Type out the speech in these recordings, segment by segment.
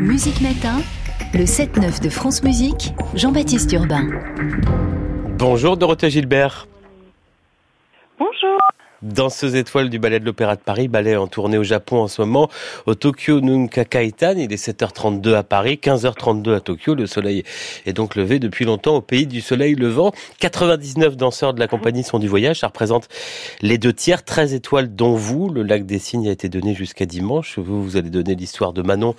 Musique Matin, le 7-9 de France Musique, Jean-Baptiste Urbain. Bonjour Dorothée Gilbert. Bonjour. Danseuse étoile du ballet de l'Opéra de Paris, ballet en tournée au Japon en ce moment, au Tokyo Nunka Kaitan. Il est 7h32 à Paris, 15h32 à Tokyo. Le soleil est donc levé depuis longtemps au pays du soleil levant. 99 danseurs de la compagnie sont du voyage. Ça représente les deux tiers, 13 étoiles dont vous. Le lac des Cygnes a été donné jusqu'à dimanche. Vous, vous allez donner l'histoire de Manon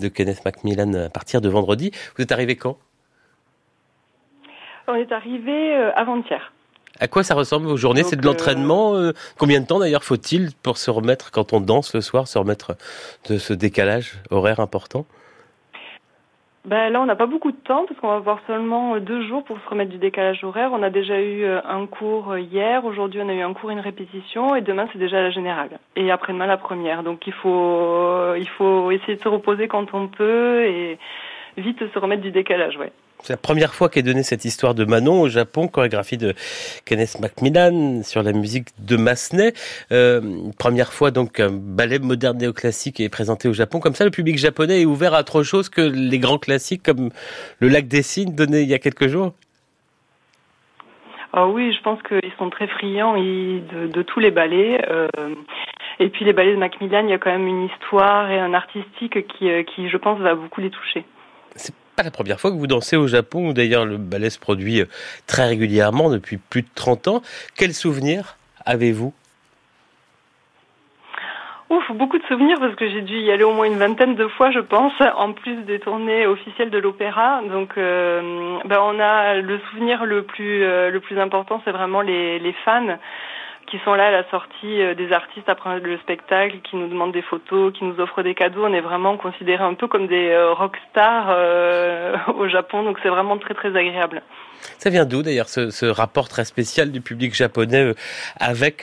de Kenneth Macmillan à partir de vendredi. Vous êtes arrivé quand? On est arrivé euh, avant-hier. À quoi ça ressemble vos journées? C'est de l'entraînement euh, Combien de temps d'ailleurs faut-il pour se remettre, quand on danse le soir, se remettre de ce décalage horaire important? Ben là, on n'a pas beaucoup de temps parce qu'on va avoir seulement euh, deux jours pour se remettre du décalage horaire. On a déjà eu euh, un cours hier, aujourd'hui on a eu un cours et une répétition et demain c'est déjà la générale. Et après-demain la première. Donc il faut, il faut essayer de se reposer quand on peut et vite se remettre du décalage, ouais. C'est la première fois qu'est donnée cette histoire de Manon au Japon, chorégraphie de Kenneth Macmillan sur la musique de Massenet. Euh, première fois donc un ballet moderne néoclassique est présenté au Japon. Comme ça, le public japonais est ouvert à autre chose que les grands classiques comme le Lac des Cygnes donné il y a quelques jours. Ah oui, je pense qu'ils sont très friands de, de tous les ballets. Euh, et puis les ballets de Macmillan, il y a quand même une histoire et un artistique qui, euh, qui je pense, va beaucoup les toucher la première fois que vous dansez au Japon, où d'ailleurs le ballet se produit euh, très régulièrement depuis plus de 30 ans. Quels souvenirs avez-vous? Ouf, beaucoup de souvenirs parce que j'ai dû y aller au moins une vingtaine de fois, je pense, en plus des tournées officielles de l'opéra. Donc, euh, ben on a le souvenir le plus euh, le plus important, c'est vraiment les fans qui sont là à la sortie euh, des artistes après le spectacle, qui nous demandent des photos, qui nous offrent des cadeaux. On est vraiment considérés un peu comme des euh, rockstars euh, au Japon, donc c'est vraiment très très agréable. Ça vient d'où d'ailleurs ce, ce, rapport très spécial du public japonais avec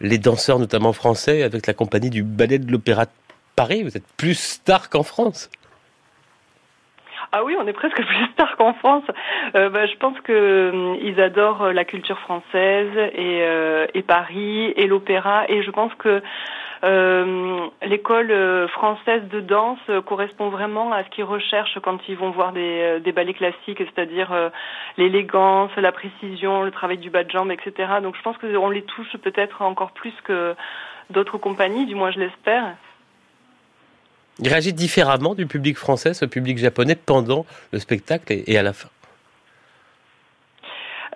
les danseurs notamment français, avec la compagnie du ballet de l'Opéra de Paris? Vous êtes plus star qu'en France? Ah oui, on est presque plus tard qu'en France. Euh, bah, je pense que euh, ils adorent euh, la culture française et, Paris et l'opéra. Et je pense que l'école française de danse correspond vraiment à ce qu'ils recherchent quand ils vont voir des, des ballets classiques, c'est-à-dire l'élégance, la précision, le travail du bas de jambe, etc. Donc je pense qu'on les touche peut-être encore plus que d'autres compagnies, du moins je l'espère. Il réagit différemment du public français, ce public japonais, pendant le spectacle et, à la fin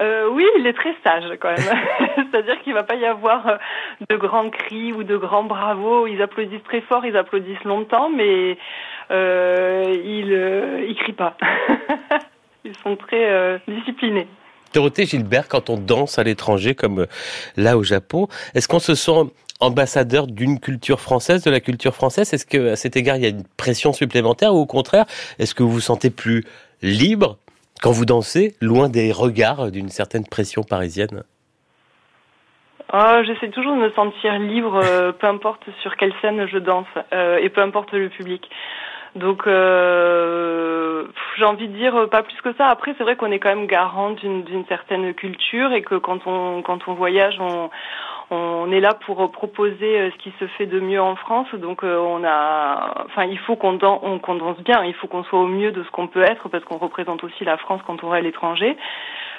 euh, oui, il est très sage quand même. C'est-à-dire qu'il va pas y avoir euh, de grands cris ou de grands bravos. Ils applaudissent très fort, ils applaudissent longtemps, mais euh, ils euh, ils crient pas. ils sont très euh, disciplinés. Dorothée Gilbert, quand on danse à l'étranger comme là au Japon, est-ce qu'on se sent ambassadeur d'une culture française, de la culture française Est-ce que à cet égard il y a une pression supplémentaire ou au contraire, est-ce que vous vous sentez plus libre quand vous dansez, loin des regards d'une certaine pression parisienne? Oh, j'essaie toujours de me sentir libre, euh, peu importe sur quelle scène je danse euh, et peu importe le public. Donc, euh, j'ai envie de dire pas plus que ça. Après, c'est vrai qu'on est quand même garant d'une certaine culture et que quand on quand on voyage, on on est là pour proposer euh, ce qui se fait de mieux en France. Donc euh, on a, enfin il faut qu'on danse bien, il faut qu'on soit au mieux de ce qu'on peut être parce qu'on représente aussi la France quand on va à l'étranger.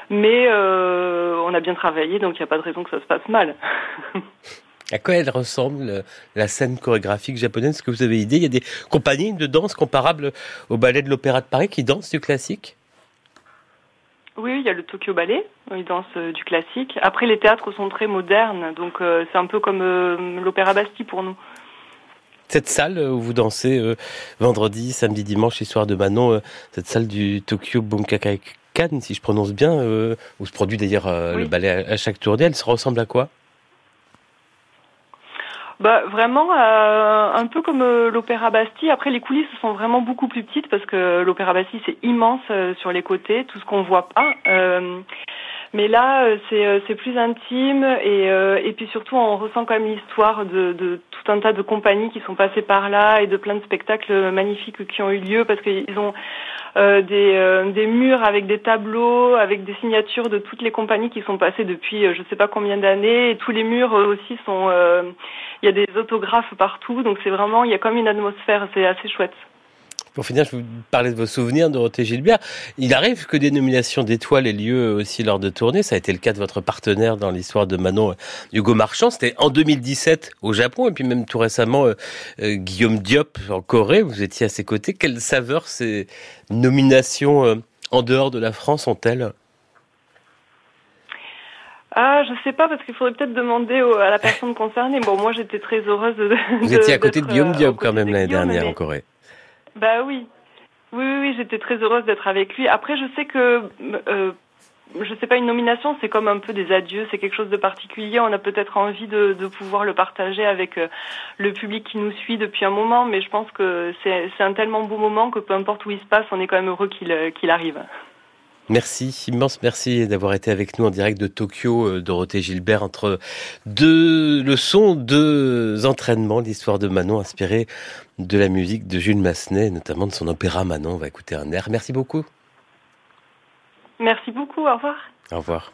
Mais euh, on a bien travaillé, donc il n'y a pas de raison que ça se passe mal. À quoi elle ressemble la scène chorégraphique japonaise? Est-ce que vous avez idée Il y a des compagnies de danse comparables au ballet de l'Opéra de Paris qui dansent du classique oui, il y a le Tokyo Ballet, ils dansent euh, du classique. Après, les théâtres sont très modernes, donc euh, c'est un peu comme euh, l'Opéra Bastille pour nous. Cette salle où vous dansez vendredi, samedi, dimanche, histoire de Manon, cette salle du Tokyo Bunkakaikan, si je prononce bien, où se produit d'ailleurs le ballet à, chaque tournée, elle se ressemble à quoi? Bah vraiment euh, un peu comme euh, l'Opéra Bastille. Après les coulisses sont vraiment beaucoup plus petites parce que l'Opéra Bastille c'est immense euh, sur les côtés, tout ce qu'on voit pas. Mais là, euh, c'est euh, c'est plus intime et euh, et puis surtout, on ressent quand même l'histoire de, de tout un tas de compagnies qui sont passées par là et de plein de spectacles magnifiques qui ont eu lieu parce qu'ils ont euh, des, euh, des murs avec des tableaux, avec des signatures de toutes les compagnies qui sont passées depuis je sais pas combien d'années. Et tous les murs aussi sont, il y a des autographes partout, donc c'est vraiment, il y a comme une atmosphère, c'est assez chouette. Pour finir, je vous parlais de vos souvenirs, Dorothée Gilbert. Il arrive que des nominations d'étoiles aient lieu aussi lors de tournées. Ça a été le cas de votre partenaire dans l'histoire de Manon, Hugo Marchand. C'était en 2017 au Japon et puis même tout récemment euh, euh, Guillaume Diop en Corée. Vous étiez à ses côtés. Quelle saveur ces nominations euh, en dehors de la France ont-elles? Ah, je sais pas parce qu'il faudrait peut-être demander à la personne concernée. Bon, moi, j'étais très heureuse de. Vous étiez à côté de Guillaume Diop quand même l'année dernière en Corée. Bah oui. Oui, oui, j'étais très heureuse d'être avec lui. Après, je sais que, euh, je sais pas, une nomination, c'est comme un peu des adieux, c'est quelque chose de particulier. On a peut-être envie de, pouvoir le partager avec euh, le public qui nous suit depuis un moment, mais je pense que c'est un tellement beau moment que peu importe où il se passe, on est quand même heureux qu'il qu'il arrive. Merci, immense merci d'avoir été avec nous en direct de Tokyo, euh, Dorothée Gilbert, entre deux leçons, deux entraînements, l'histoire de Manon inspirée de la musique de Jules Massenet, notamment de son opéra Manon. On va écouter un air. Merci beaucoup. Merci beaucoup, au revoir. Au revoir.